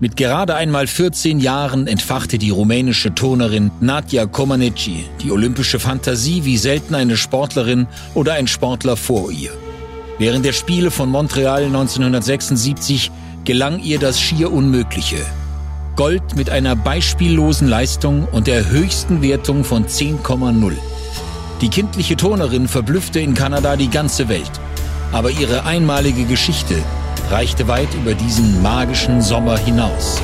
Mit gerade einmal 14 Jahren entfachte die rumänische Turnerin Nadja Comaneci die olympische Fantasie wie selten eine Sportlerin oder ein Sportler vor ihr. Während der Spiele von Montreal 1976 gelang ihr das schier Unmögliche. Gold mit einer beispiellosen Leistung und der höchsten Wertung von 10,0. Die kindliche Turnerin verblüffte in Kanada die ganze Welt. Aber ihre einmalige Geschichte reichte weit über diesen magischen Sommer hinaus.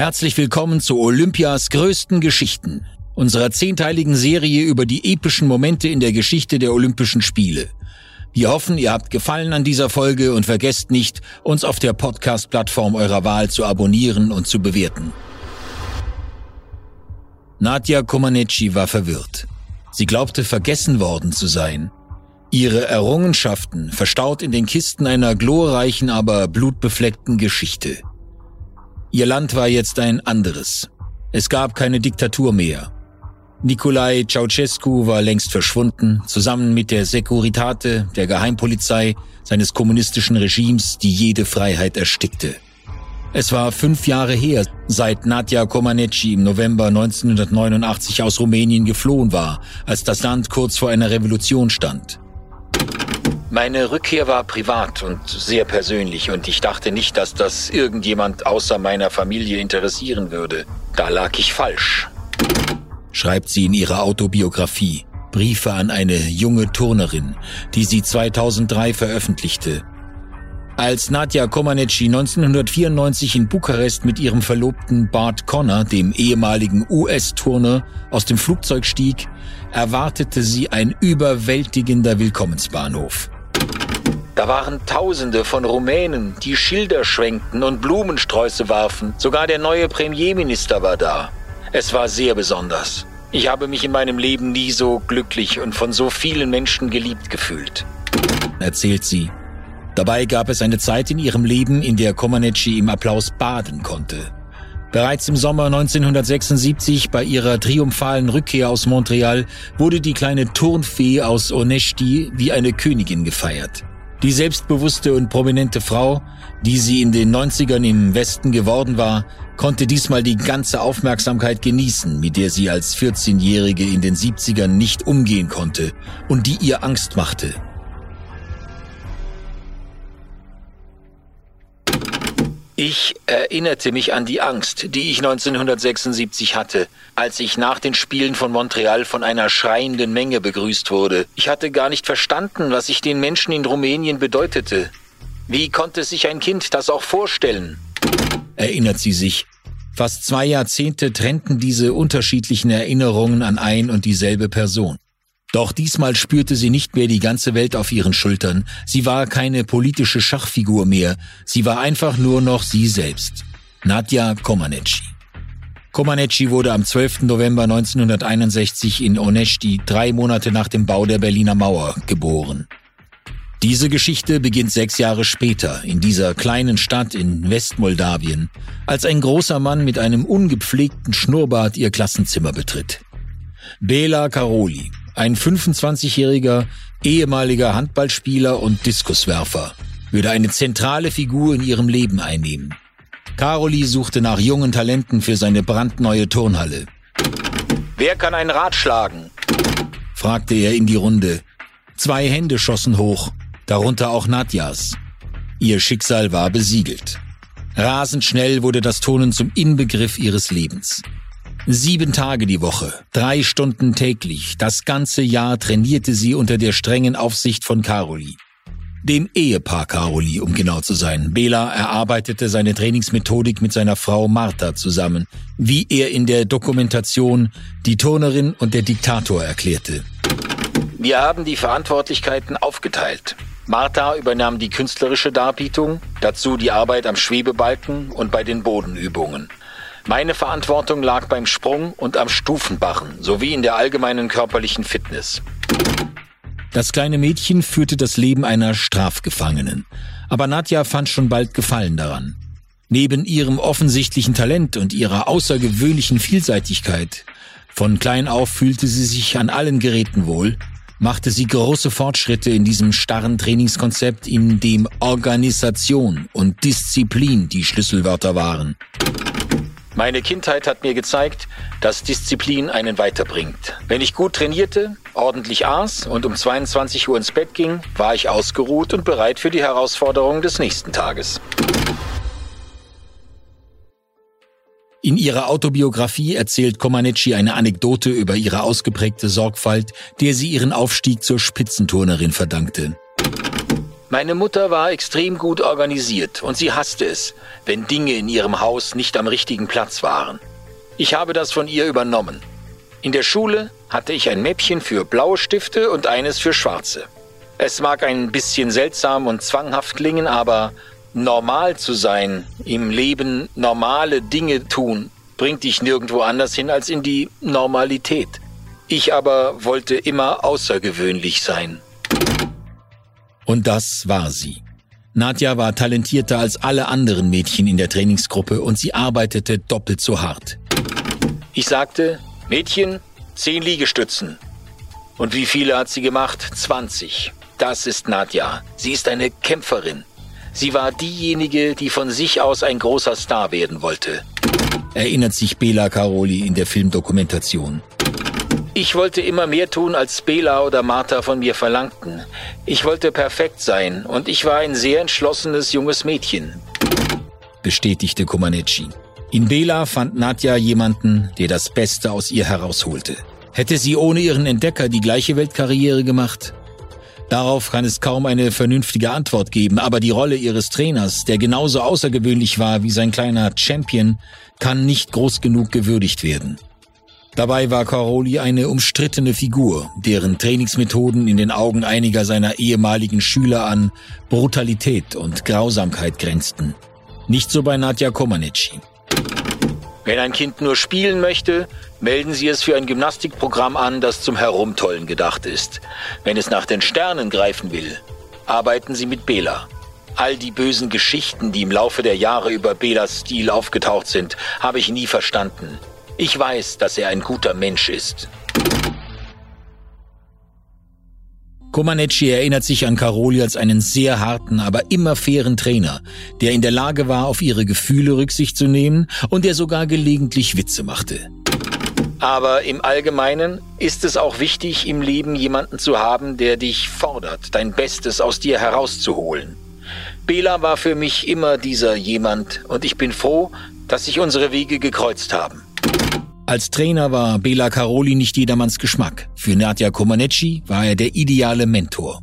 Herzlich willkommen zu Olympias größten Geschichten, unserer zehnteiligen Serie über die epischen Momente in der Geschichte der Olympischen Spiele. Wir hoffen, ihr habt Gefallen an dieser Folge und vergesst nicht, uns auf der Podcast-Plattform eurer Wahl zu abonnieren und zu bewerten. Nadja Comaneci war verwirrt. Sie glaubte vergessen worden zu sein. Ihre Errungenschaften verstaut in den Kisten einer glorreichen, aber blutbefleckten Geschichte. Ihr Land war jetzt ein anderes. Es gab keine Diktatur mehr. Nikolai Ceausescu war längst verschwunden, zusammen mit der Securitate, der Geheimpolizei seines kommunistischen Regimes, die jede Freiheit erstickte. Es war fünf Jahre her, seit Nadja Comaneci im November 1989 aus Rumänien geflohen war, als das Land kurz vor einer Revolution stand. Meine Rückkehr war privat und sehr persönlich und ich dachte nicht, dass das irgendjemand außer meiner Familie interessieren würde. Da lag ich falsch. Schreibt sie in ihrer Autobiografie. Briefe an eine junge Turnerin, die sie 2003 veröffentlichte. Als Nadja Comaneci 1994 in Bukarest mit ihrem Verlobten Bart Connor, dem ehemaligen US-Turner, aus dem Flugzeug stieg, erwartete sie ein überwältigender Willkommensbahnhof. Da waren Tausende von Rumänen, die Schilder schwenkten und Blumensträuße warfen. Sogar der neue Premierminister war da. Es war sehr besonders. Ich habe mich in meinem Leben nie so glücklich und von so vielen Menschen geliebt gefühlt. Erzählt sie. Dabei gab es eine Zeit in ihrem Leben, in der Comaneci im Applaus baden konnte. Bereits im Sommer 1976 bei ihrer triumphalen Rückkehr aus Montreal wurde die kleine Turnfee aus Onesti wie eine Königin gefeiert. Die selbstbewusste und prominente Frau, die sie in den 90ern im Westen geworden war, konnte diesmal die ganze Aufmerksamkeit genießen, mit der sie als 14-Jährige in den 70ern nicht umgehen konnte und die ihr Angst machte. Ich erinnerte mich an die Angst, die ich 1976 hatte, als ich nach den Spielen von Montreal von einer schreienden Menge begrüßt wurde. Ich hatte gar nicht verstanden, was ich den Menschen in Rumänien bedeutete. Wie konnte sich ein Kind das auch vorstellen? Erinnert sie sich. Fast zwei Jahrzehnte trennten diese unterschiedlichen Erinnerungen an ein und dieselbe Person. Doch diesmal spürte sie nicht mehr die ganze Welt auf ihren Schultern. Sie war keine politische Schachfigur mehr. Sie war einfach nur noch sie selbst. Nadja Comaneci. Comaneci wurde am 12. November 1961 in Onesti, drei Monate nach dem Bau der Berliner Mauer, geboren. Diese Geschichte beginnt sechs Jahre später in dieser kleinen Stadt in Westmoldawien, als ein großer Mann mit einem ungepflegten Schnurrbart ihr Klassenzimmer betritt. Bela Karoli, ein 25-jähriger ehemaliger Handballspieler und Diskuswerfer würde eine zentrale Figur in ihrem Leben einnehmen. Caroli suchte nach jungen Talenten für seine brandneue Turnhalle. Wer kann ein Rad schlagen? fragte er in die Runde. Zwei Hände schossen hoch, darunter auch Nadjas. Ihr Schicksal war besiegelt. Rasend schnell wurde das Turnen zum Inbegriff ihres Lebens. Sieben Tage die Woche, drei Stunden täglich, das ganze Jahr trainierte sie unter der strengen Aufsicht von Caroli. Dem Ehepaar Caroli, um genau zu sein. Bela erarbeitete seine Trainingsmethodik mit seiner Frau Martha zusammen, wie er in der Dokumentation die Turnerin und der Diktator erklärte. Wir haben die Verantwortlichkeiten aufgeteilt. Martha übernahm die künstlerische Darbietung, dazu die Arbeit am Schwebebalken und bei den Bodenübungen. Meine Verantwortung lag beim Sprung und am Stufenbarren sowie in der allgemeinen körperlichen Fitness. Das kleine Mädchen führte das Leben einer Strafgefangenen. Aber Nadja fand schon bald Gefallen daran. Neben ihrem offensichtlichen Talent und ihrer außergewöhnlichen Vielseitigkeit, von klein auf fühlte sie sich an allen Geräten wohl, machte sie große Fortschritte in diesem starren Trainingskonzept, in dem Organisation und Disziplin die Schlüsselwörter waren. Meine Kindheit hat mir gezeigt, dass Disziplin einen weiterbringt. Wenn ich gut trainierte, ordentlich aß und um 22 Uhr ins Bett ging, war ich ausgeruht und bereit für die Herausforderungen des nächsten Tages. In ihrer Autobiografie erzählt Comaneci eine Anekdote über ihre ausgeprägte Sorgfalt, der sie ihren Aufstieg zur Spitzenturnerin verdankte. Meine Mutter war extrem gut organisiert und sie hasste es, wenn Dinge in ihrem Haus nicht am richtigen Platz waren. Ich habe das von ihr übernommen. In der Schule hatte ich ein Mäppchen für blaue Stifte und eines für schwarze. Es mag ein bisschen seltsam und zwanghaft klingen, aber normal zu sein, im Leben normale Dinge tun, bringt dich nirgendwo anders hin als in die Normalität. Ich aber wollte immer außergewöhnlich sein. Und das war sie. Nadja war talentierter als alle anderen Mädchen in der Trainingsgruppe und sie arbeitete doppelt so hart. Ich sagte, Mädchen, zehn Liegestützen. Und wie viele hat sie gemacht? 20. Das ist Nadja. Sie ist eine Kämpferin. Sie war diejenige, die von sich aus ein großer Star werden wollte. Erinnert sich Bela Caroli in der Filmdokumentation. Ich wollte immer mehr tun, als Bela oder Martha von mir verlangten. Ich wollte perfekt sein und ich war ein sehr entschlossenes junges Mädchen. Bestätigte Komaneci. In Bela fand Nadja jemanden, der das Beste aus ihr herausholte. Hätte sie ohne ihren Entdecker die gleiche Weltkarriere gemacht? Darauf kann es kaum eine vernünftige Antwort geben, aber die Rolle ihres Trainers, der genauso außergewöhnlich war wie sein kleiner Champion, kann nicht groß genug gewürdigt werden. Dabei war Caroli eine umstrittene Figur, deren Trainingsmethoden in den Augen einiger seiner ehemaligen Schüler an Brutalität und Grausamkeit grenzten. Nicht so bei Nadja Komaneci. Wenn ein Kind nur spielen möchte, melden Sie es für ein Gymnastikprogramm an, das zum Herumtollen gedacht ist. Wenn es nach den Sternen greifen will, arbeiten Sie mit Bela. All die bösen Geschichten, die im Laufe der Jahre über Belas Stil aufgetaucht sind, habe ich nie verstanden. Ich weiß, dass er ein guter Mensch ist. Komaneci erinnert sich an Caroli als einen sehr harten, aber immer fairen Trainer, der in der Lage war, auf ihre Gefühle Rücksicht zu nehmen und der sogar gelegentlich Witze machte. Aber im Allgemeinen ist es auch wichtig, im Leben jemanden zu haben, der dich fordert, dein Bestes aus dir herauszuholen. Bela war für mich immer dieser jemand und ich bin froh, dass sich unsere Wege gekreuzt haben. Als Trainer war Bela Caroli nicht jedermanns Geschmack. Für Nadja Comaneci war er der ideale Mentor.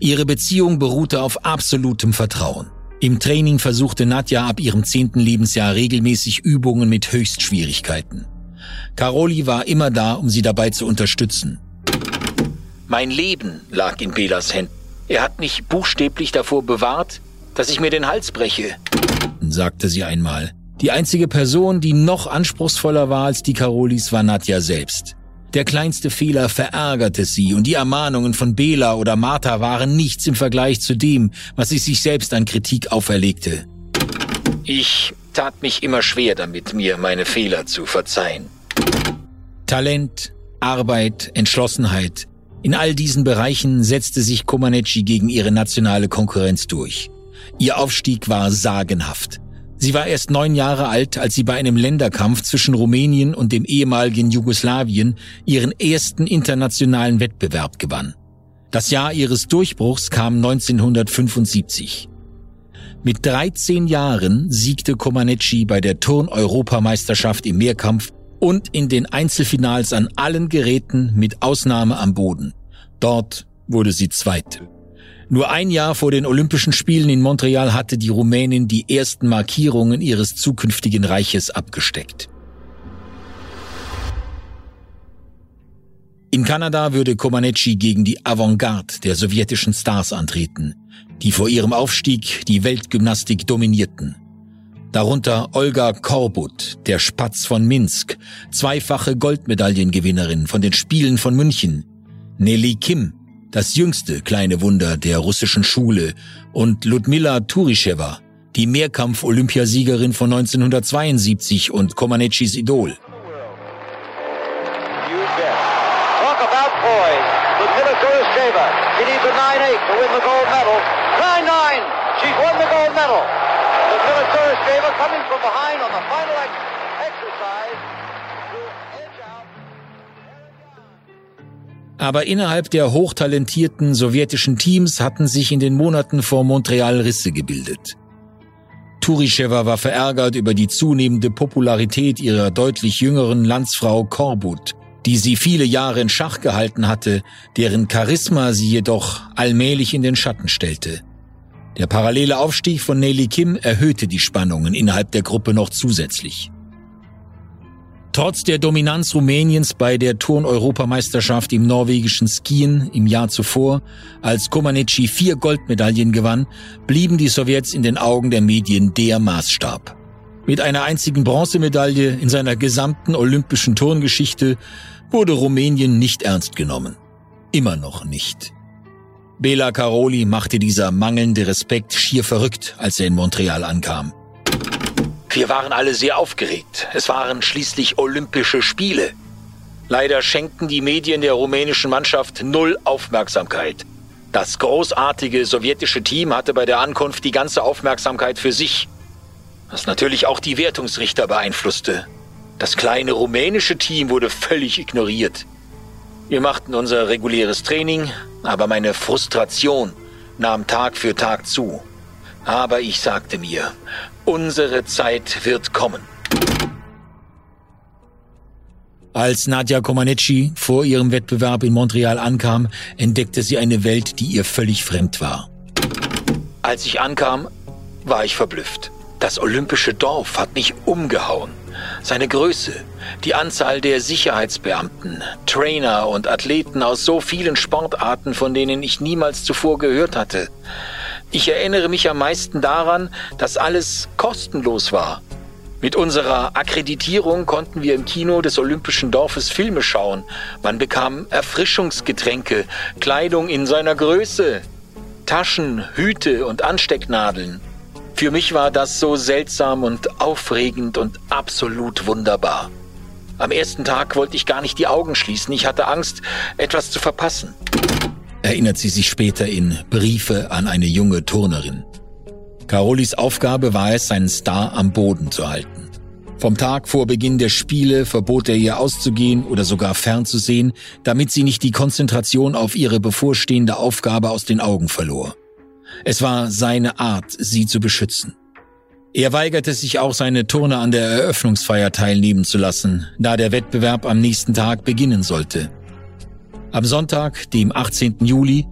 Ihre Beziehung beruhte auf absolutem Vertrauen. Im Training versuchte Nadja ab ihrem zehnten Lebensjahr regelmäßig Übungen mit Höchstschwierigkeiten. Caroli war immer da, um sie dabei zu unterstützen. Mein Leben lag in Belas Händen. Er hat mich buchstäblich davor bewahrt, dass ich mir den Hals breche, sagte sie einmal. Die einzige Person, die noch anspruchsvoller war als die Carolis, war Nadja selbst. Der kleinste Fehler verärgerte sie und die Ermahnungen von Bela oder Martha waren nichts im Vergleich zu dem, was sie sich selbst an Kritik auferlegte. Ich tat mich immer schwer damit, mir meine Fehler zu verzeihen. Talent, Arbeit, Entschlossenheit. In all diesen Bereichen setzte sich Comaneci gegen ihre nationale Konkurrenz durch. Ihr Aufstieg war sagenhaft. Sie war erst neun Jahre alt, als sie bei einem Länderkampf zwischen Rumänien und dem ehemaligen Jugoslawien ihren ersten internationalen Wettbewerb gewann. Das Jahr ihres Durchbruchs kam 1975. Mit 13 Jahren siegte Comaneci bei der Turn-Europameisterschaft im Mehrkampf und in den Einzelfinals an allen Geräten mit Ausnahme am Boden. Dort wurde sie Zweite. Nur ein Jahr vor den Olympischen Spielen in Montreal hatte die Rumänin die ersten Markierungen ihres zukünftigen Reiches abgesteckt. In Kanada würde Comaneci gegen die Avantgarde der sowjetischen Stars antreten, die vor ihrem Aufstieg die Weltgymnastik dominierten. Darunter Olga Korbut, der Spatz von Minsk, zweifache Goldmedaillengewinnerin von den Spielen von München, Nelly Kim, das jüngste kleine Wunder der russischen Schule, und Ludmila Turischewa, die Mehrkampf-Olympiasiegerin von 1972 und Comaneci's Idol. Talk about poise. Ludmila Turisheva. She needs a 9-8 to win the gold medal. 9-9. She's won the gold medal. Ludmila Turisheva coming from behind on the final exercise. Aber innerhalb der hochtalentierten sowjetischen Teams hatten sich in den Monaten vor Montreal Risse gebildet. Turischewa war verärgert über die zunehmende Popularität ihrer deutlich jüngeren Landsfrau Korbut, die sie viele Jahre in Schach gehalten hatte, deren Charisma sie jedoch allmählich in den Schatten stellte. Der parallele Aufstieg von Nelly Kim erhöhte die Spannungen innerhalb der Gruppe noch zusätzlich. Trotz der Dominanz Rumäniens bei der Turn-Europameisterschaft im norwegischen Skien im Jahr zuvor, als Comaneci vier Goldmedaillen gewann, blieben die Sowjets in den Augen der Medien der Maßstab. Mit einer einzigen Bronzemedaille in seiner gesamten olympischen Turngeschichte wurde Rumänien nicht ernst genommen. Immer noch nicht. Bela Caroli machte dieser mangelnde Respekt schier verrückt, als er in Montreal ankam. Wir waren alle sehr aufgeregt. Es waren schließlich Olympische Spiele. Leider schenkten die Medien der rumänischen Mannschaft null Aufmerksamkeit. Das großartige sowjetische Team hatte bei der Ankunft die ganze Aufmerksamkeit für sich, was natürlich auch die Wertungsrichter beeinflusste. Das kleine rumänische Team wurde völlig ignoriert. Wir machten unser reguläres Training, aber meine Frustration nahm Tag für Tag zu. Aber ich sagte mir, unsere Zeit wird kommen. Als Nadja Comaneci vor ihrem Wettbewerb in Montreal ankam, entdeckte sie eine Welt, die ihr völlig fremd war. Als ich ankam, war ich verblüfft. Das olympische Dorf hat mich umgehauen. Seine Größe, die Anzahl der Sicherheitsbeamten, Trainer und Athleten aus so vielen Sportarten, von denen ich niemals zuvor gehört hatte. Ich erinnere mich am meisten daran, dass alles kostenlos war. Mit unserer Akkreditierung konnten wir im Kino des Olympischen Dorfes Filme schauen. Man bekam Erfrischungsgetränke, Kleidung in seiner Größe, Taschen, Hüte und Anstecknadeln. Für mich war das so seltsam und aufregend und absolut wunderbar. Am ersten Tag wollte ich gar nicht die Augen schließen. Ich hatte Angst, etwas zu verpassen. Erinnert sie sich später in Briefe an eine junge Turnerin. Carolis Aufgabe war es, seinen Star am Boden zu halten. Vom Tag vor Beginn der Spiele verbot er ihr auszugehen oder sogar fernzusehen, damit sie nicht die Konzentration auf ihre bevorstehende Aufgabe aus den Augen verlor. Es war seine Art, sie zu beschützen. Er weigerte sich auch, seine Turner an der Eröffnungsfeier teilnehmen zu lassen, da der Wettbewerb am nächsten Tag beginnen sollte. Am Sonntag, dem 18. Juli,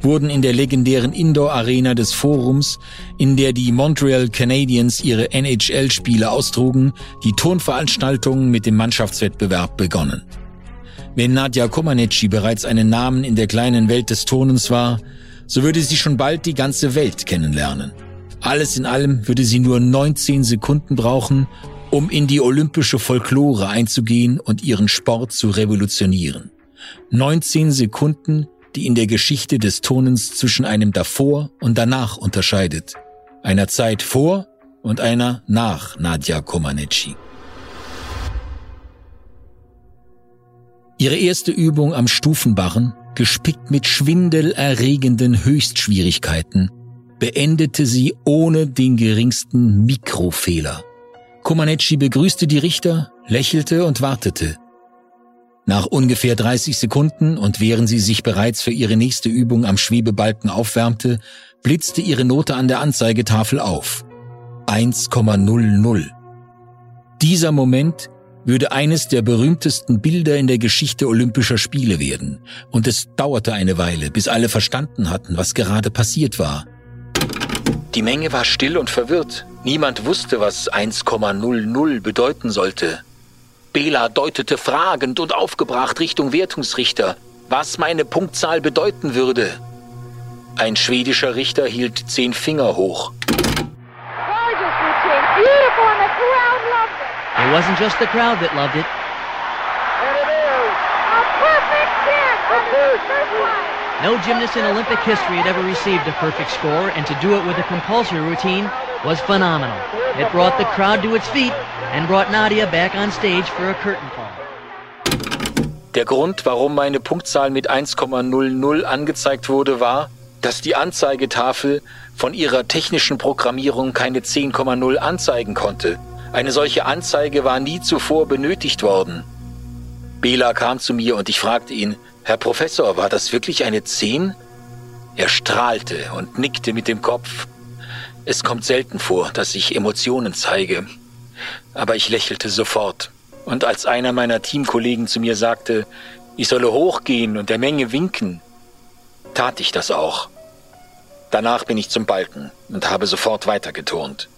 wurden in der legendären Indoor-Arena des Forums, in der die Montreal Canadiens ihre NHL-Spiele austrugen, die Turnveranstaltungen mit dem Mannschaftswettbewerb begonnen. Wenn Nadja Comaneci bereits einen Namen in der kleinen Welt des Turnens war, so würde sie schon bald die ganze Welt kennenlernen. Alles in allem würde sie nur 19 Sekunden brauchen, um in die olympische Folklore einzugehen und ihren Sport zu revolutionieren. 19 Sekunden, die in der Geschichte des Tonens zwischen einem davor und danach unterscheidet. Einer Zeit vor und einer nach Nadja Comaneci. Ihre erste Übung am Stufenbarren gespickt mit schwindelerregenden Höchstschwierigkeiten, beendete sie ohne den geringsten Mikrofehler. Komaneci begrüßte die Richter, lächelte und wartete. Nach ungefähr 30 Sekunden und während sie sich bereits für ihre nächste Übung am Schwebebalken aufwärmte, blitzte ihre Note an der Anzeigetafel auf. 1,00. Dieser Moment würde eines der berühmtesten Bilder in der Geschichte Olympischer Spiele werden. Und es dauerte eine Weile, bis alle verstanden hatten, was gerade passiert war. Die Menge war still und verwirrt. Niemand wusste, was 1,00 bedeuten sollte. Bela deutete fragend und aufgebracht Richtung Wertungsrichter, was meine Punktzahl bedeuten würde. Ein schwedischer Richter hielt zehn Finger hoch. it. Wasn't just the crowd that loved it. And it is. A perfect ten. A perfect one. No gymnast in Olympic history had ever received a perfect score, and to do it with a compulsory routine was phenomenal. It brought the crowd to its feet and brought Nadia back on stage for a curtain call. Der Grund, warum meine Punktzahl mit 1,00 angezeigt wurde, war, dass die Anzeigetafel von ihrer technischen Programmierung keine 10,0 anzeigen konnte. Eine solche Anzeige war nie zuvor benötigt worden. Bela kam zu mir und ich fragte ihn, Herr Professor, war das wirklich eine 10? Er strahlte und nickte mit dem Kopf. Es kommt selten vor, dass ich Emotionen zeige. Aber ich lächelte sofort. Und als einer meiner Teamkollegen zu mir sagte, ich solle hochgehen und der Menge winken, tat ich das auch. Danach bin ich zum Balken und habe sofort weitergeturnt.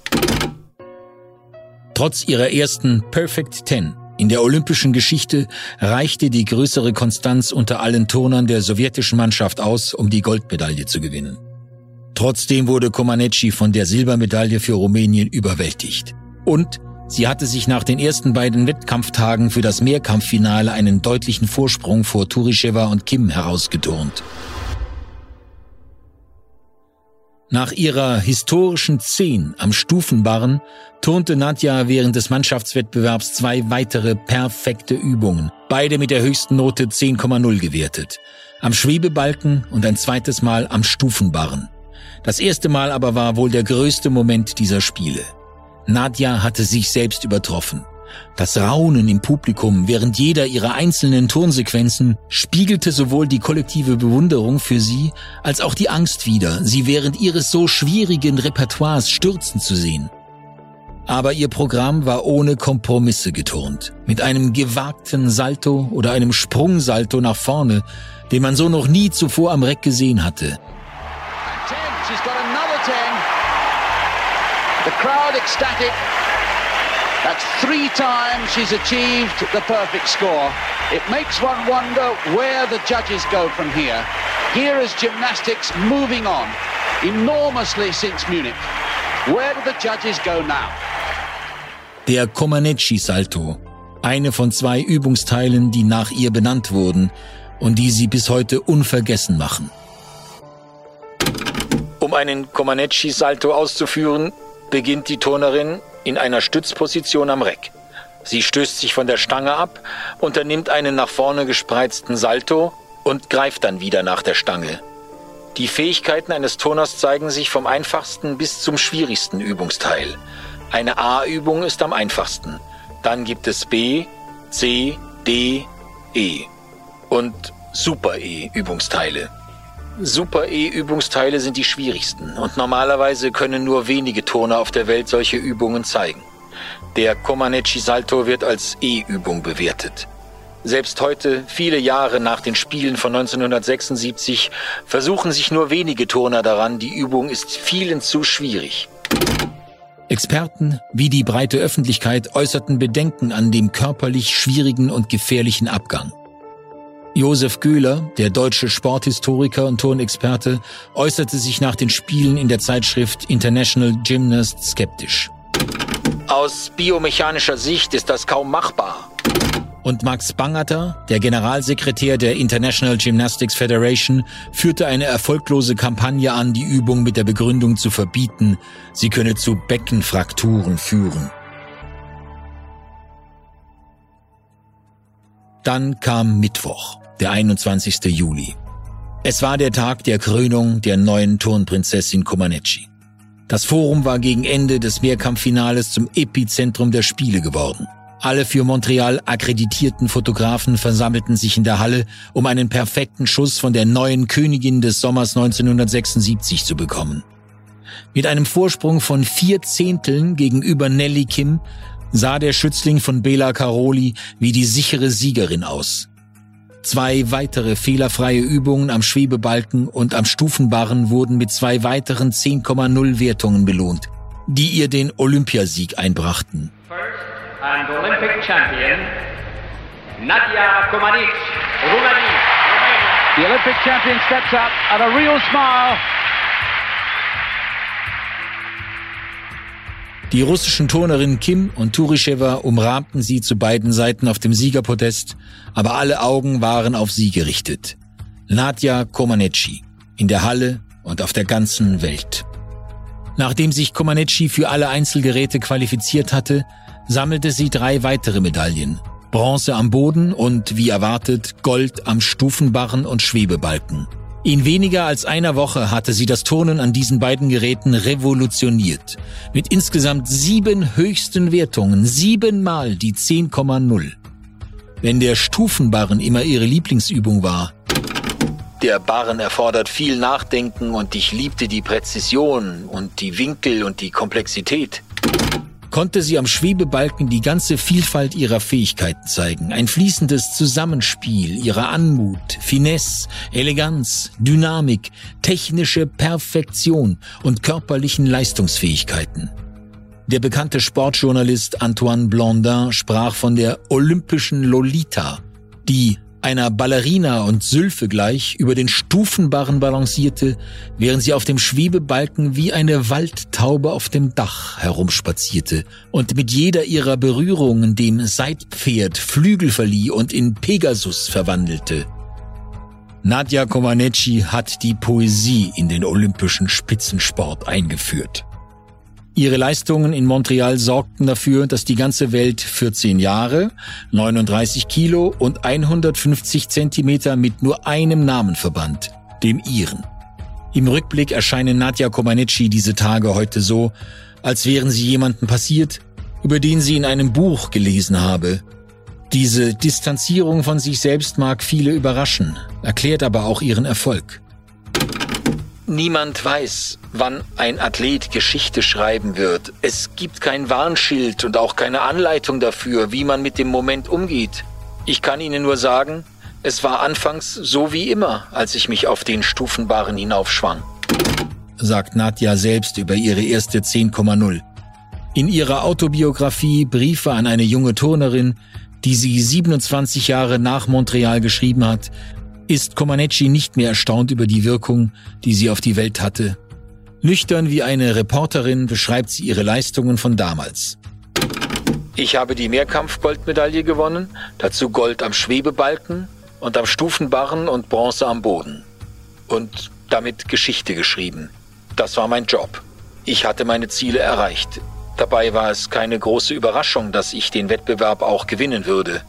Trotz ihrer ersten Perfect Ten in der olympischen Geschichte reichte die größere Konstanz unter allen Turnern der sowjetischen Mannschaft aus, um die Goldmedaille zu gewinnen. Trotzdem wurde Comaneci von der Silbermedaille für Rumänien überwältigt. Und sie hatte sich nach den ersten beiden Wettkampftagen für das Mehrkampffinale einen deutlichen Vorsprung vor Turischewa und Kim herausgeturnt. Nach ihrer historischen Zehn am Stufenbarren turnte Nadja während des Mannschaftswettbewerbs zwei weitere perfekte Übungen, beide mit der höchsten Note 10,0 gewertet. Am Schwebebalken und ein zweites Mal am Stufenbarren. Das erste Mal aber war wohl der größte Moment dieser Spiele. Nadja hatte sich selbst übertroffen. Das Raunen im Publikum während jeder ihrer einzelnen Turnsequenzen spiegelte sowohl die kollektive Bewunderung für sie als auch die Angst wider, sie während ihres so schwierigen Repertoires stürzen zu sehen. Aber ihr Programm war ohne Kompromisse geturnt, mit einem gewagten Salto oder einem Sprungsalto nach vorne, den man so noch nie zuvor am Reck gesehen hatte. The crowd ecstatic. That's three times she's achieved the perfect score. It makes one wonder where the judges go from here. Here is gymnastics moving on enormously since Munich. Where do the judges go now? Der Comaneci Salto, eine von zwei Übungsteilen, die nach ihr benannt wurden und die sie bis heute unvergessen machen. Um einen Comaneci Salto auszuführen, beginnt die Turnerin in einer Stützposition am Reck. Sie stößt sich von der Stange ab, unternimmt einen nach vorne gespreizten Salto und greift dann wieder nach der Stange. Die Fähigkeiten eines Turners zeigen sich vom einfachsten bis zum schwierigsten Übungsteil. Eine A-Übung ist am einfachsten. Dann gibt es B, C, D, E und Super-E-Übungsteile. Super-E-Übungsteile sind die schwierigsten und normalerweise können nur wenige Turner auf der Welt solche Übungen zeigen. Der Comaneci Salto wird als E-Übung bewertet. Selbst heute, viele Jahre nach den Spielen von 1976, versuchen sich nur wenige Turner daran, die Übung ist vielen zu schwierig. Experten wie die breite Öffentlichkeit äußerten Bedenken an dem körperlich schwierigen und gefährlichen Abgang. Josef Göhler, der deutsche Sporthistoriker und Turnexperte, äußerte sich nach den Spielen in der Zeitschrift International Gymnast skeptisch. Aus biomechanischer Sicht ist das kaum machbar. Und Max Bangerter, der Generalsekretär der International Gymnastics Federation, führte eine erfolglose Kampagne an, die Übung mit der Begründung zu verbieten, sie könne zu Beckenfrakturen führen. Dann kam Mittwoch der 21. Juli. Es war der Tag der Krönung der neuen Turnprinzessin Comaneci. Das Forum war gegen Ende des Mehrkampffinales zum Epizentrum der Spiele geworden. Alle für Montreal akkreditierten Fotografen versammelten sich in der Halle, um einen perfekten Schuss von der neuen Königin des Sommers 1976 zu bekommen. Mit einem Vorsprung von vier Zehnteln gegenüber Nelly Kim sah der Schützling von Bela Caroli wie die sichere Siegerin aus. Zwei weitere fehlerfreie Übungen am Schwebebalken und am Stufenbarren wurden mit zwei weiteren 10,0 Wertungen belohnt, die ihr den Olympiasieg einbrachten. First and Olympic champion Nadia Comaneci, Romania. The Olympic champion steps up and a real smile Die russischen Turnerinnen Kim und Turischewa umrahmten sie zu beiden Seiten auf dem Siegerpodest, aber alle Augen waren auf sie gerichtet. Nadja Komaneci in der Halle und auf der ganzen Welt. Nachdem sich Komaneci für alle Einzelgeräte qualifiziert hatte, sammelte sie drei weitere Medaillen. Bronze am Boden und, wie erwartet, Gold am Stufenbarren und Schwebebalken. In weniger als einer Woche hatte sie das Turnen an diesen beiden Geräten revolutioniert. Mit insgesamt sieben höchsten Wertungen, siebenmal die 10,0. Wenn der Stufenbarren immer ihre Lieblingsübung war, der Barren erfordert viel Nachdenken und ich liebte die Präzision und die Winkel und die Komplexität konnte sie am Schwebebalken die ganze Vielfalt ihrer Fähigkeiten zeigen, ein fließendes Zusammenspiel ihrer Anmut, Finesse, Eleganz, Dynamik, technische Perfektion und körperlichen Leistungsfähigkeiten. Der bekannte Sportjournalist Antoine Blondin sprach von der olympischen Lolita, die einer Ballerina und Sylphe gleich über den Stufenbarren balancierte, während sie auf dem Schwebebalken wie eine Waldtaube auf dem Dach herumspazierte und mit jeder ihrer Berührungen dem Seitpferd Flügel verlieh und in Pegasus verwandelte. Nadja Komaneci hat die Poesie in den olympischen Spitzensport eingeführt. Ihre Leistungen in Montreal sorgten dafür, dass die ganze Welt 14 Jahre, 39 Kilo und 150 Zentimeter mit nur einem Namen verband, dem ihren. Im Rückblick erscheinen Nadja Komaneci diese Tage heute so, als wären sie jemanden passiert, über den sie in einem Buch gelesen habe. Diese Distanzierung von sich selbst mag viele überraschen, erklärt aber auch ihren Erfolg. Niemand weiß, wann ein Athlet Geschichte schreiben wird. Es gibt kein Warnschild und auch keine Anleitung dafür, wie man mit dem Moment umgeht. Ich kann Ihnen nur sagen, es war anfangs so wie immer, als ich mich auf den Stufenbaren hinaufschwang. Sagt Nadja selbst über ihre erste 10,0. In ihrer Autobiografie Briefe an eine junge Turnerin, die sie 27 Jahre nach Montreal geschrieben hat, ist Comaneci nicht mehr erstaunt über die Wirkung, die sie auf die Welt hatte. Nüchtern wie eine Reporterin beschreibt sie ihre Leistungen von damals. Ich habe die Mehrkampf-Goldmedaille gewonnen, dazu Gold am Schwebebalken und am Stufenbarren und Bronze am Boden. Und damit Geschichte geschrieben. Das war mein Job. Ich hatte meine Ziele erreicht. Dabei war es keine große Überraschung, dass ich den Wettbewerb auch gewinnen würde.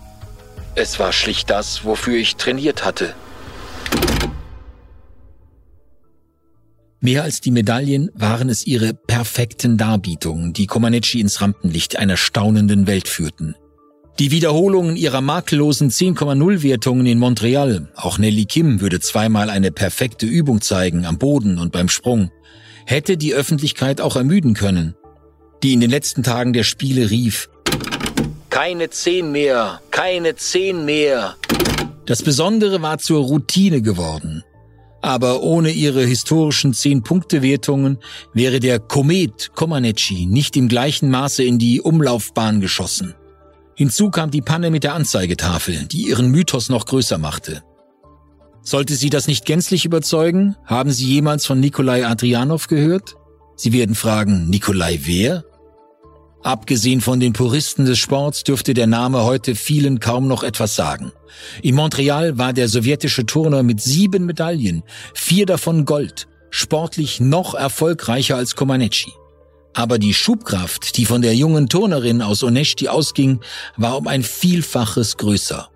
Es war schlicht das, wofür ich trainiert hatte. Mehr als die Medaillen waren es ihre perfekten Darbietungen, die Comaneci ins Rampenlicht einer staunenden Welt führten. Die Wiederholungen ihrer makellosen 10,0 Wertungen in Montreal, auch Nelly Kim würde zweimal eine perfekte Übung zeigen am Boden und beim Sprung, hätte die Öffentlichkeit auch ermüden können, die in den letzten Tagen der Spiele rief, keine zehn mehr, keine zehn mehr. Das Besondere war zur Routine geworden. Aber ohne ihre historischen Zehn-Punkte-Wertungen wäre der Komet Komaneci nicht im gleichen Maße in die Umlaufbahn geschossen. Hinzu kam die Panne mit der Anzeigetafel, die ihren Mythos noch größer machte. Sollte Sie das nicht gänzlich überzeugen, haben Sie jemals von Nikolai Adrianov gehört? Sie werden fragen, Nikolai wer? Abgesehen von den Puristen des Sports dürfte der Name heute vielen kaum noch etwas sagen. In Montreal war der sowjetische Turner mit sieben Medaillen, vier davon Gold, sportlich noch erfolgreicher als Komaneci. Aber die Schubkraft, die von der jungen Turnerin aus Oneshti ausging, war um ein Vielfaches größer.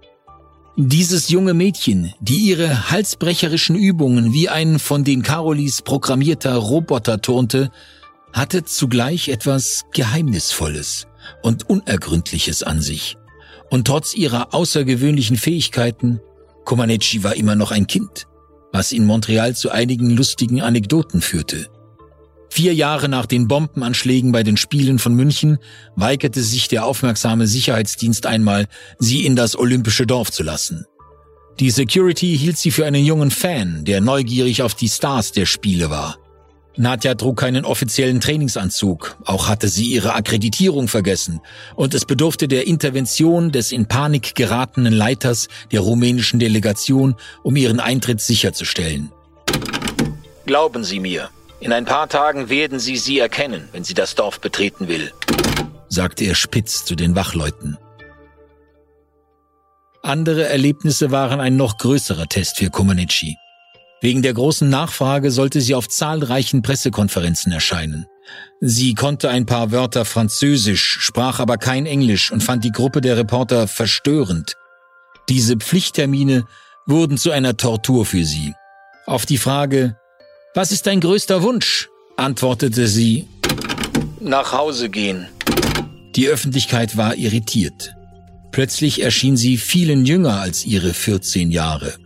Dieses junge Mädchen, die ihre halsbrecherischen Übungen wie ein von den Karolis programmierter Roboter turnte, hatte zugleich etwas Geheimnisvolles und Unergründliches an sich. Und trotz ihrer außergewöhnlichen Fähigkeiten, Komaneci war immer noch ein Kind, was in Montreal zu einigen lustigen Anekdoten führte. Vier Jahre nach den Bombenanschlägen bei den Spielen von München weigerte sich der aufmerksame Sicherheitsdienst einmal, sie in das olympische Dorf zu lassen. Die Security hielt sie für einen jungen Fan, der neugierig auf die Stars der Spiele war. Nadja trug keinen offiziellen Trainingsanzug, auch hatte sie ihre Akkreditierung vergessen, und es bedurfte der Intervention des in Panik geratenen Leiters der rumänischen Delegation, um ihren Eintritt sicherzustellen. Glauben Sie mir, In ein paar Tagen werden sie sie erkennen, wenn sie das Dorf betreten will, sagte er spitz zu den Wachleuten. Andere Erlebnisse waren ein noch größerer Test für Comaneci. Wegen der großen Nachfrage sollte sie auf zahlreichen Pressekonferenzen erscheinen. Sie konnte ein paar Wörter Französisch, sprach aber kein Englisch und fand die Gruppe der Reporter verstörend. Diese Pflichttermine wurden zu einer Tortur für sie. Auf die Frage, was ist dein größter Wunsch? antwortete sie, nach Hause gehen. Die Öffentlichkeit war irritiert. Plötzlich erschien sie vielen jünger als ihre 14 Jahre.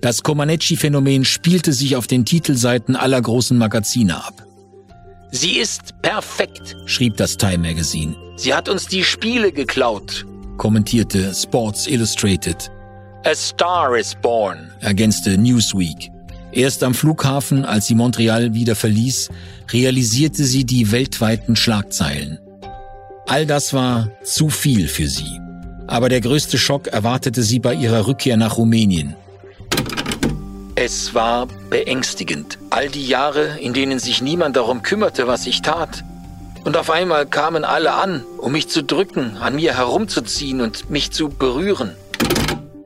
Das Comaneci-Phänomen spielte sich auf den Titelseiten aller großen Magazine ab. Sie ist perfekt, schrieb das Time Magazine. Sie hat uns die Spiele geklaut, kommentierte Sports Illustrated. A star is born, ergänzte Newsweek. Erst am Flughafen, als sie Montreal wieder verließ, realisierte sie die weltweiten Schlagzeilen. All das war zu viel für sie. Aber der größte Schock erwartete sie bei ihrer Rückkehr nach Rumänien. Es war beängstigend. All die Jahre, in denen sich niemand darum kümmerte, was ich tat. Und auf einmal kamen alle an, um mich zu drücken, an mir herumzuziehen und mich zu berühren,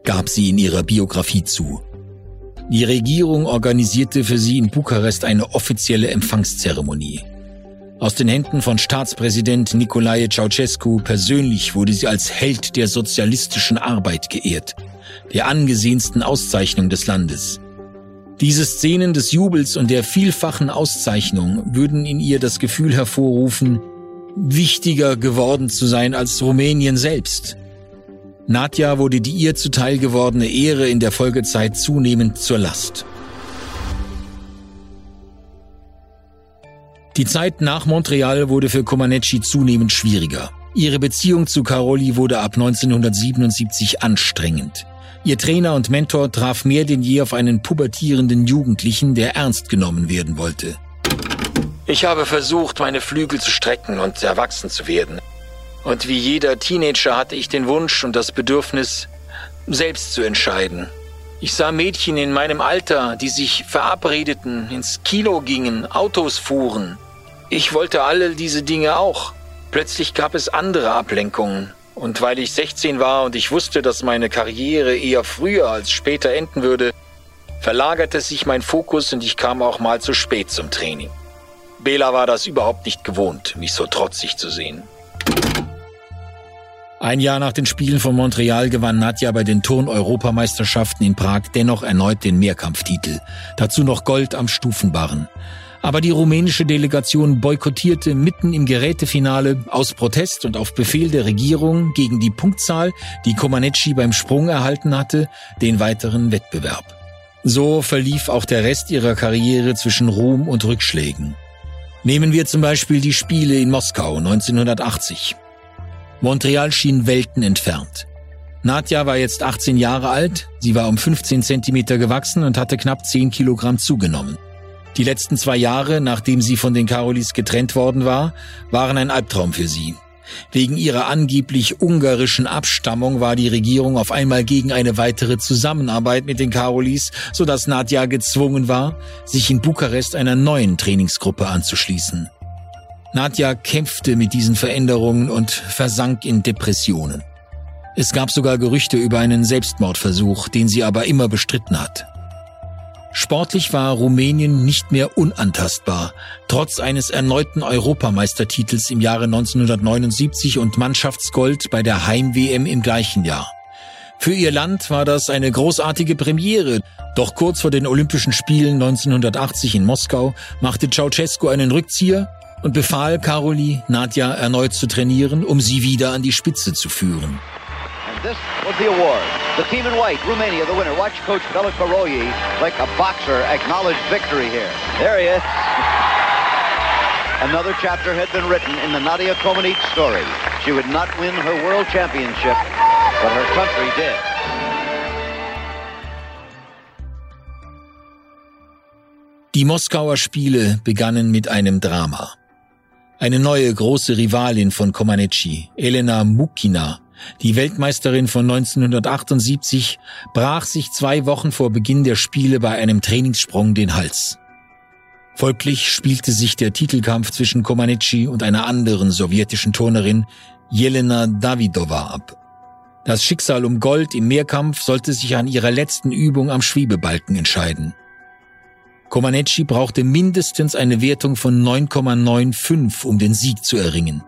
gab sie in ihrer Biografie zu. Die Regierung organisierte für sie in Bukarest eine offizielle Empfangszeremonie. Aus den Händen von Staatspräsident Nicolae Ceausescu persönlich wurde sie als Held der sozialistischen Arbeit geehrt, der angesehensten Auszeichnung des Landes. Diese Szenen des Jubels und der vielfachen Auszeichnung würden in ihr das Gefühl hervorrufen, wichtiger geworden zu sein als Rumänien selbst. Nadja wurde die ihr zuteil gewordene Ehre in der Folgezeit zunehmend zur Last. Die Zeit nach Montreal wurde für Comaneci zunehmend schwieriger. Ihre Beziehung zu Caroli wurde ab 1977 anstrengend. Ihr Trainer und Mentor traf mehr denn je auf einen pubertierenden Jugendlichen, der ernst genommen werden wollte. Ich habe versucht, meine Flügel zu strecken und erwachsen zu werden. Und wie jeder Teenager hatte ich den Wunsch und das Bedürfnis, selbst zu entscheiden. Ich sah Mädchen in meinem Alter, die sich verabredeten, ins Kino gingen, Autos fuhren. Ich wollte alle diese Dinge auch. Plötzlich gab es andere Ablenkungen. Und weil ich 16 war und ich wusste, dass meine Karriere eher früher als später enden würde, verlagerte sich mein Fokus und ich kam auch mal zu spät zum Training. Bela war das überhaupt nicht gewohnt, mich so trotzig zu sehen. Ein Jahr nach den Spielen von Montreal gewann Nadja bei den Turn-Europameisterschaften in Prag dennoch erneut den Mehrkampftitel. Dazu noch Gold am Stufenbarren. Aber die rumänische Delegation boykottierte mitten im Gerätefinale aus Protest und auf Befehl der Regierung gegen die Punktzahl, die Comaneci beim Sprung erhalten hatte, den weiteren Wettbewerb. So verlief auch der Rest ihrer Karriere zwischen Ruhm und Rückschlägen. Nehmen wir zum Beispiel die Spiele in Moskau 1980. Montreal schien Welten entfernt. Nadja war jetzt 18 Jahre alt, sie war um 15 Zentimeter gewachsen und hatte knapp 10 Kilogramm zugenommen. Die letzten zwei Jahre, nachdem sie von den Karolis getrennt worden war, waren ein Albtraum für sie. Wegen ihrer angeblich ungarischen Abstammung war die Regierung auf einmal gegen eine weitere Zusammenarbeit mit den Karolis, sodass Nadja gezwungen war, sich in Bukarest einer neuen Trainingsgruppe anzuschließen. Nadja kämpfte mit diesen Veränderungen und versank in Depressionen. Es gab sogar Gerüchte über einen Selbstmordversuch, den sie aber immer bestritten hat. Sportlich war Rumänien nicht mehr unantastbar, trotz eines erneuten Europameistertitels im Jahre 1979 und Mannschaftsgold bei der Heim-WM im gleichen Jahr. Für ihr Land war das eine großartige Premiere, doch kurz vor den Olympischen Spielen 1980 in Moskau machte Ceausescu einen Rückzieher und befahl Karoli, Nadja erneut zu trainieren, um sie wieder an die Spitze zu führen. This was the award. The team in white, Romania, the winner. Watch Coach Bela Karoyi, like a boxer, acknowledge victory here. There he is. Another chapter had been written in the Nadia Comaneci story. She would not win her world championship, but her country did. Die Moskauer Spiele begannen mit einem Drama. Eine neue große Rivalin von Comaneci, Elena Mukina, die Weltmeisterin von 1978, brach sich zwei Wochen vor Beginn der Spiele bei einem Trainingssprung den Hals. Folglich spielte sich der Titelkampf zwischen Comaneci und einer anderen sowjetischen Turnerin, Jelena Davidova, ab. Das Schicksal um Gold im Mehrkampf sollte sich an ihrer letzten Übung am Schwebebalken entscheiden. Comaneci brauchte mindestens eine Wertung von 9,95, um den Sieg zu erringen.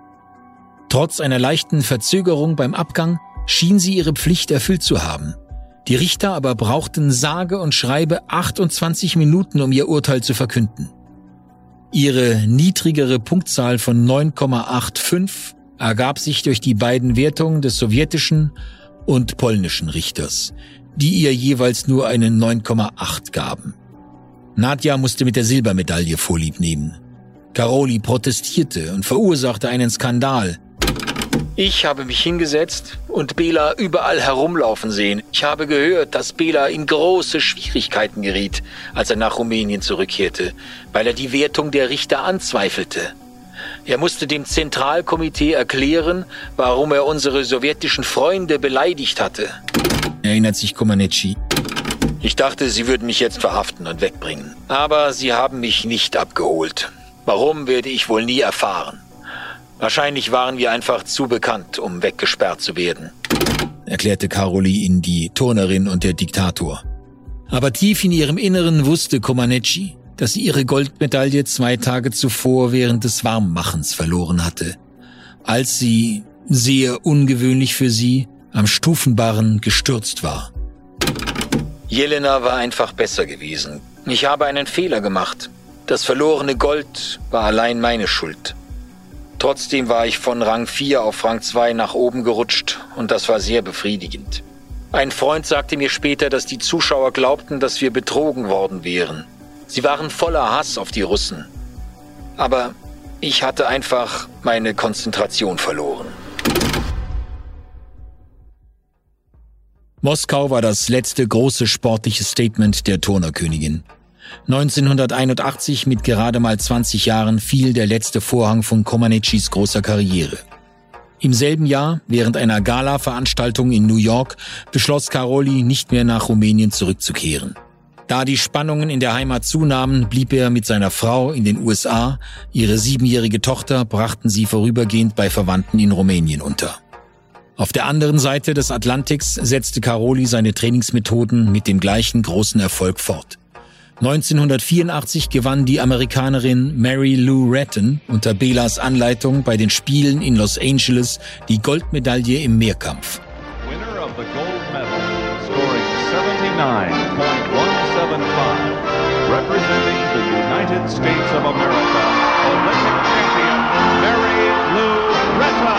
Trotz einer leichten Verzögerung beim Abgang schien sie ihre Pflicht erfüllt zu haben. Die Richter aber brauchten sage und schreibe 28 Minuten, um ihr Urteil zu verkünden. Ihre niedrigere Punktzahl von 9,85 ergab sich durch die beiden Wertungen des sowjetischen und polnischen Richters, die ihr jeweils nur einen 9,8 gaben. Nadja musste mit der Silbermedaille Vorlieb nehmen. Caroli protestierte und verursachte einen Skandal, ich habe mich hingesetzt und Bela überall herumlaufen sehen. Ich habe gehört, dass Bela in große Schwierigkeiten geriet, als er nach Rumänien zurückkehrte, weil er die Wertung der Richter anzweifelte. Er musste dem Zentralkomitee erklären, warum er unsere sowjetischen Freunde beleidigt hatte. Erinnert sich Komaneci. Ich dachte, sie würden mich jetzt verhaften und wegbringen. Aber sie haben mich nicht abgeholt. Warum werde ich wohl nie erfahren. Wahrscheinlich waren wir einfach zu bekannt, um weggesperrt zu werden, erklärte Caroline die Turnerin und der Diktator. Aber tief in ihrem Inneren wusste Comaneci, dass sie ihre Goldmedaille zwei Tage zuvor während des Warmmachens verloren hatte, als sie, sehr ungewöhnlich für sie, am Stufenbarren gestürzt war. Jelena war einfach besser gewesen. Ich habe einen Fehler gemacht. Das verlorene Gold war allein meine Schuld. Trotzdem war ich von Rang 4 auf Rang 2 nach oben gerutscht und das war sehr befriedigend. Ein Freund sagte mir später, dass die Zuschauer glaubten, dass wir betrogen worden wären. Sie waren voller Hass auf die Russen. Aber ich hatte einfach meine Konzentration verloren. Moskau war das letzte große sportliche Statement der Turnerkönigin. 1981 mit gerade mal 20 Jahren fiel der letzte Vorhang von Comaneci's großer Karriere. Im selben Jahr, während einer Gala-Veranstaltung in New York, beschloss Caroli, nicht mehr nach Rumänien zurückzukehren. Da die Spannungen in der Heimat zunahmen, blieb er mit seiner Frau in den USA. Ihre siebenjährige Tochter brachten sie vorübergehend bei Verwandten in Rumänien unter. Auf der anderen Seite des Atlantiks setzte Caroli seine Trainingsmethoden mit dem gleichen großen Erfolg fort. 1984 gewann die Amerikanerin Mary Lou Retton unter Belas Anleitung bei den Spielen in Los Angeles die Goldmedaille im Mehrkampf. Winner of the gold medal, scoring 79.175, representing the United States of America, Olympic champion Mary Lou Retton.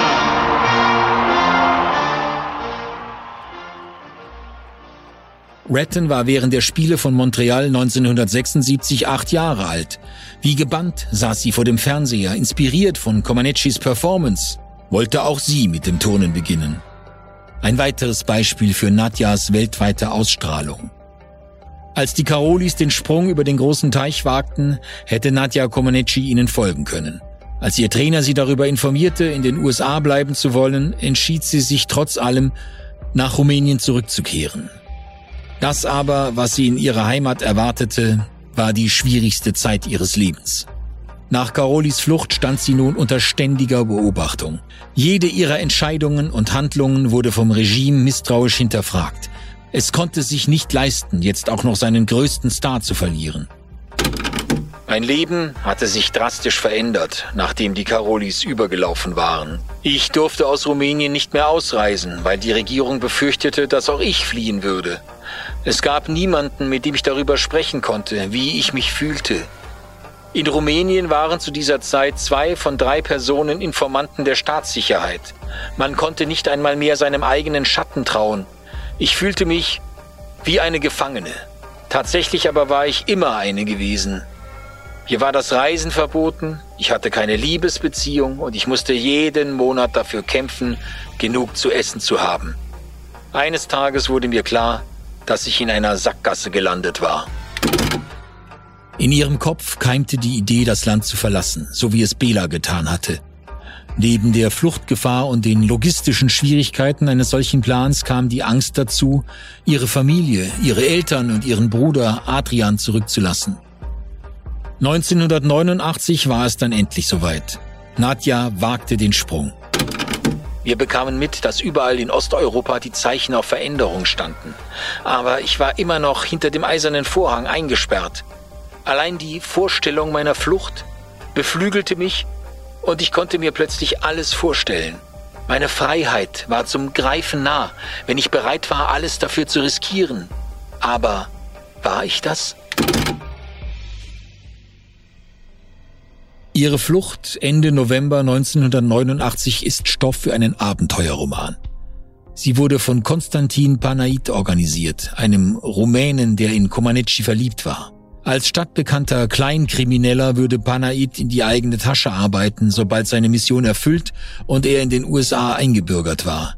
Ratton war während der Spiele von Montreal 1976 acht Jahre alt. Wie gebannt saß sie vor dem Fernseher, inspiriert von Comaneci's Performance, wollte auch sie mit dem Turnen beginnen. Ein weiteres Beispiel für Nadjas weltweite Ausstrahlung. Als die Karolis den Sprung über den großen Teich wagten, hätte Nadja Comaneci ihnen folgen können. Als ihr Trainer sie darüber informierte, in den USA bleiben zu wollen, entschied sie sich trotz allem, nach Rumänien zurückzukehren. Das aber, was sie in ihrer Heimat erwartete, war die schwierigste Zeit ihres Lebens. Nach Carolis Flucht stand sie nun unter ständiger Beobachtung. Jede ihrer Entscheidungen und Handlungen wurde vom Regime misstrauisch hinterfragt. Es konnte sich nicht leisten, jetzt auch noch seinen größten Star zu verlieren. Mein Leben hatte sich drastisch verändert, nachdem die Karolis übergelaufen waren. Ich durfte aus Rumänien nicht mehr ausreisen, weil die Regierung befürchtete, dass auch ich fliehen würde. Es gab niemanden, mit dem ich darüber sprechen konnte, wie ich mich fühlte. In Rumänien waren zu dieser Zeit zwei von drei Personen Informanten der Staatssicherheit. Man konnte nicht einmal mehr seinem eigenen Schatten trauen. Ich fühlte mich wie eine Gefangene. Tatsächlich aber war ich immer eine gewesen. Hier war das Reisen verboten, ich hatte keine Liebesbeziehung und ich musste jeden Monat dafür kämpfen, genug zu essen zu haben. Eines Tages wurde mir klar, dass ich in einer Sackgasse gelandet war. In ihrem Kopf keimte die Idee, das Land zu verlassen, so wie es Bela getan hatte. Neben der Fluchtgefahr und den logistischen Schwierigkeiten eines solchen Plans kam die Angst dazu, ihre Familie, ihre Eltern und ihren Bruder Adrian zurückzulassen. 1989 war es dann endlich soweit. Nadja wagte den Sprung. Wir bekamen mit, dass überall in Osteuropa die Zeichen auf Veränderung standen. Aber ich war immer noch hinter dem eisernen Vorhang eingesperrt. Allein die Vorstellung meiner Flucht beflügelte mich und ich konnte mir plötzlich alles vorstellen. Meine Freiheit war zum Greifen nah, wenn ich bereit war, alles dafür zu riskieren. Aber war ich das? Ihre Flucht Ende November 1989 ist Stoff für einen Abenteuerroman. Sie wurde von Konstantin Panait organisiert, einem Rumänen, der in Comaneci verliebt war. Als stadtbekannter Kleinkrimineller würde Panait in die eigene Tasche arbeiten, sobald seine Mission erfüllt und er in den USA eingebürgert war.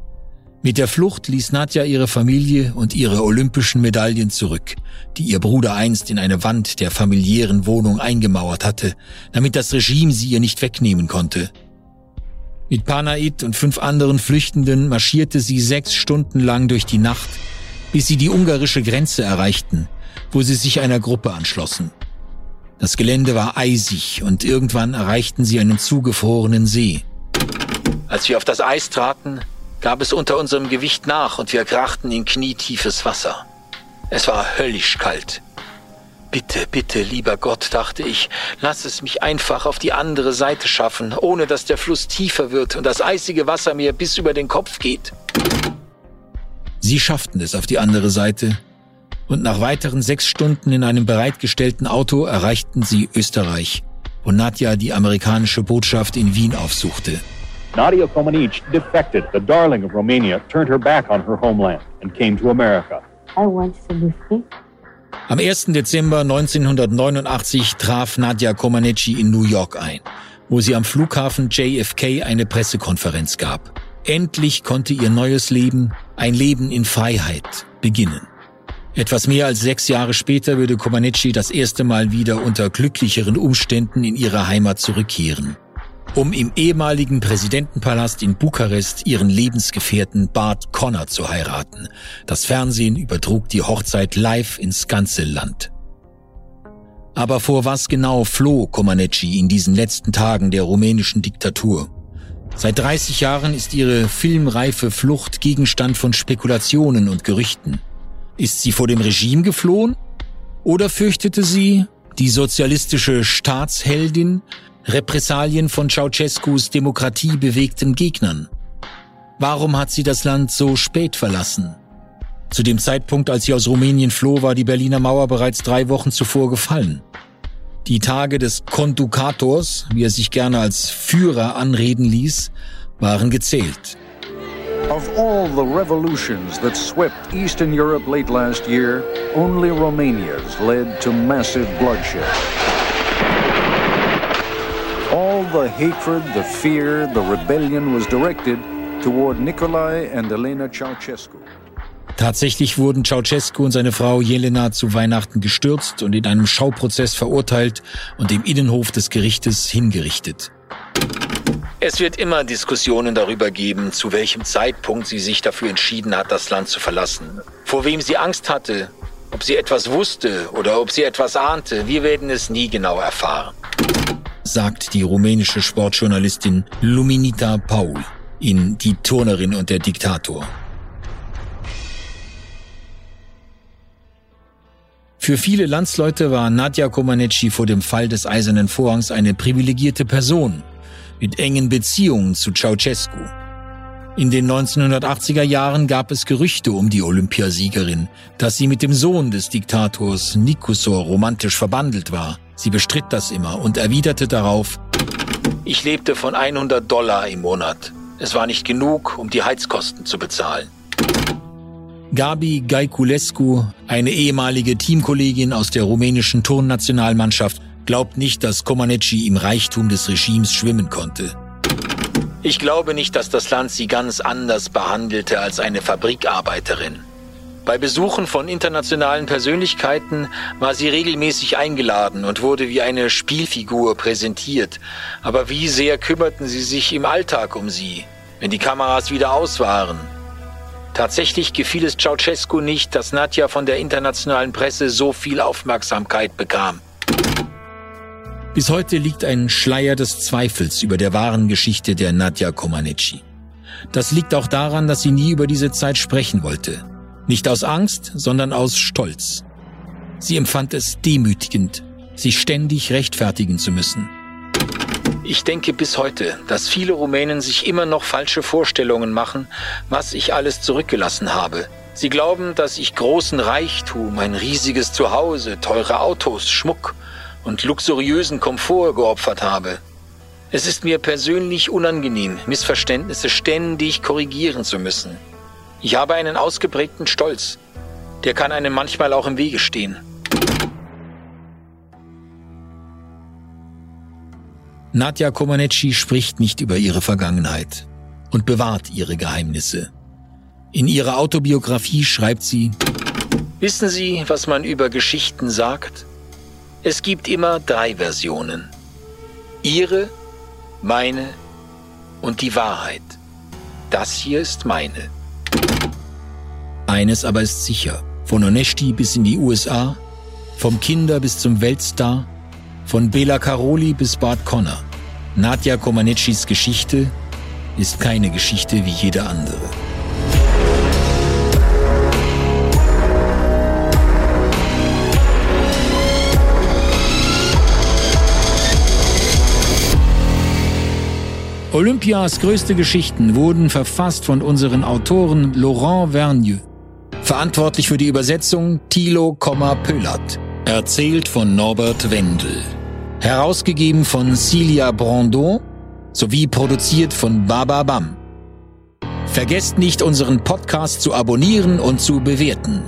Mit der Flucht ließ Nadja ihre Familie und ihre olympischen Medaillen zurück, die ihr Bruder einst in eine Wand der familiären Wohnung eingemauert hatte, damit das Regime sie ihr nicht wegnehmen konnte. Mit Panait und fünf anderen Flüchtenden marschierte sie sechs Stunden lang durch die Nacht, bis sie die ungarische Grenze erreichten, wo sie sich einer Gruppe anschlossen. Das Gelände war eisig und irgendwann erreichten sie einen zugefrorenen See. Als wir auf das Eis traten, gab es unter unserem Gewicht nach und wir krachten in knietiefes Wasser. Es war höllisch kalt. Bitte, bitte, lieber Gott, dachte ich, lass es mich einfach auf die andere Seite schaffen, ohne dass der Fluss tiefer wird und das eisige Wasser mir bis über den Kopf geht. Sie schafften es auf die andere Seite, und nach weiteren sechs Stunden in einem bereitgestellten Auto erreichten sie Österreich, wo Nadja die amerikanische Botschaft in Wien aufsuchte. Nadia Comaneci defected. The darling of Romania turned her back on her homeland and came to America. I want to be free. Am 1. Dezember 1989 traf Nadia Comaneci in New York ein, wo sie am Flughafen JFK eine Pressekonferenz gab. Endlich konnte ihr neues Leben, ein Leben in Freiheit, beginnen. Etwas mehr als sechs Jahre später würde Comaneci das erste Mal wieder unter glücklicheren Umständen in ihre Heimat zurückkehren um im ehemaligen Präsidentenpalast in Bukarest ihren Lebensgefährten Bart Connor zu heiraten. Das Fernsehen übertrug die Hochzeit live ins ganze Land. Aber vor was genau floh Comaneci in diesen letzten Tagen der rumänischen Diktatur? Seit 30 Jahren ist ihre filmreife Flucht Gegenstand von Spekulationen und Gerüchten. Ist sie vor dem Regime geflohen? Oder fürchtete sie, die sozialistische Staatsheldin, Repressalien von Ceausescus demokratiebewegten Gegnern. Warum hat sie das Land so spät verlassen? Zu dem Zeitpunkt, als sie aus Rumänien floh, war die Berliner Mauer bereits drei Wochen zuvor gefallen. Die Tage des Kondukators, wie er sich gerne als Führer anreden ließ, waren gezählt. Of all the revolutions that swept Eastern Europe late last year, only Romania's led to massive bloodshed. All the hatred, the fear, the rebellion was directed toward Nikolai and Elena Ceausescu. Tatsächlich wurden Ceausescu und seine Frau Jelena zu Weihnachten gestürzt und in einem Schauprozess verurteilt und im Innenhof des Gerichtes hingerichtet. Es wird immer Diskussionen darüber geben, zu welchem Zeitpunkt sie sich dafür entschieden hat, das Land zu verlassen. Vor wem sie Angst hatte, ob sie etwas wusste oder ob sie etwas ahnte, wir werden es nie genau erfahren sagt die rumänische Sportjournalistin Luminita Paul in Die Turnerin und der Diktator. Für viele Landsleute war Nadja Comaneci vor dem Fall des Eisernen Vorhangs eine privilegierte Person mit engen Beziehungen zu Ceausescu. In den 1980er Jahren gab es Gerüchte um die Olympiasiegerin, dass sie mit dem Sohn des Diktators Nikusor romantisch verbandelt war. Sie bestritt das immer und erwiderte darauf, ich lebte von 100 Dollar im Monat. Es war nicht genug, um die Heizkosten zu bezahlen. Gabi Gaiculescu, eine ehemalige Teamkollegin aus der rumänischen Turnnationalmannschaft, glaubt nicht, dass Comaneci im Reichtum des Regimes schwimmen konnte. Ich glaube nicht, dass das Land sie ganz anders behandelte als eine Fabrikarbeiterin. Bei Besuchen von internationalen Persönlichkeiten war sie regelmäßig eingeladen und wurde wie eine Spielfigur präsentiert. Aber wie sehr kümmerten sie sich im Alltag um sie, wenn die Kameras wieder aus waren? Tatsächlich gefiel es Ceausescu nicht, dass Nadja von der internationalen Presse so viel Aufmerksamkeit bekam. Bis heute liegt ein Schleier des Zweifels über der wahren Geschichte der Nadja Comaneci. Das liegt auch daran, dass sie nie über diese Zeit sprechen wollte. Nicht aus Angst, sondern aus Stolz. Sie empfand es demütigend, sich ständig rechtfertigen zu müssen. Ich denke bis heute, dass viele Rumänen sich immer noch falsche Vorstellungen machen, was ich alles zurückgelassen habe. Sie glauben, dass ich großen Reichtum, ein riesiges Zuhause, teure Autos, Schmuck und luxuriösen Komfort geopfert habe. Es ist mir persönlich unangenehm, Missverständnisse ständig korrigieren zu müssen. Ich habe einen ausgeprägten Stolz. Der kann einem manchmal auch im Wege stehen. Nadja Komaneci spricht nicht über ihre Vergangenheit und bewahrt ihre Geheimnisse. In ihrer Autobiografie schreibt sie, Wissen Sie, was man über Geschichten sagt? Es gibt immer drei Versionen. Ihre, meine und die Wahrheit. Das hier ist meine. Eines aber ist sicher. Von Onesti bis in die USA, vom Kinder bis zum Weltstar, von Bela Karoli bis Bart Connor. Nadja Komanecis Geschichte ist keine Geschichte wie jede andere. Olympias größte Geschichten wurden verfasst von unseren Autoren Laurent Vernieu. Verantwortlich für die Übersetzung Thilo, Pöllert. Erzählt von Norbert Wendel. Herausgegeben von Celia Brandon sowie produziert von Baba Bam. Vergesst nicht, unseren Podcast zu abonnieren und zu bewerten.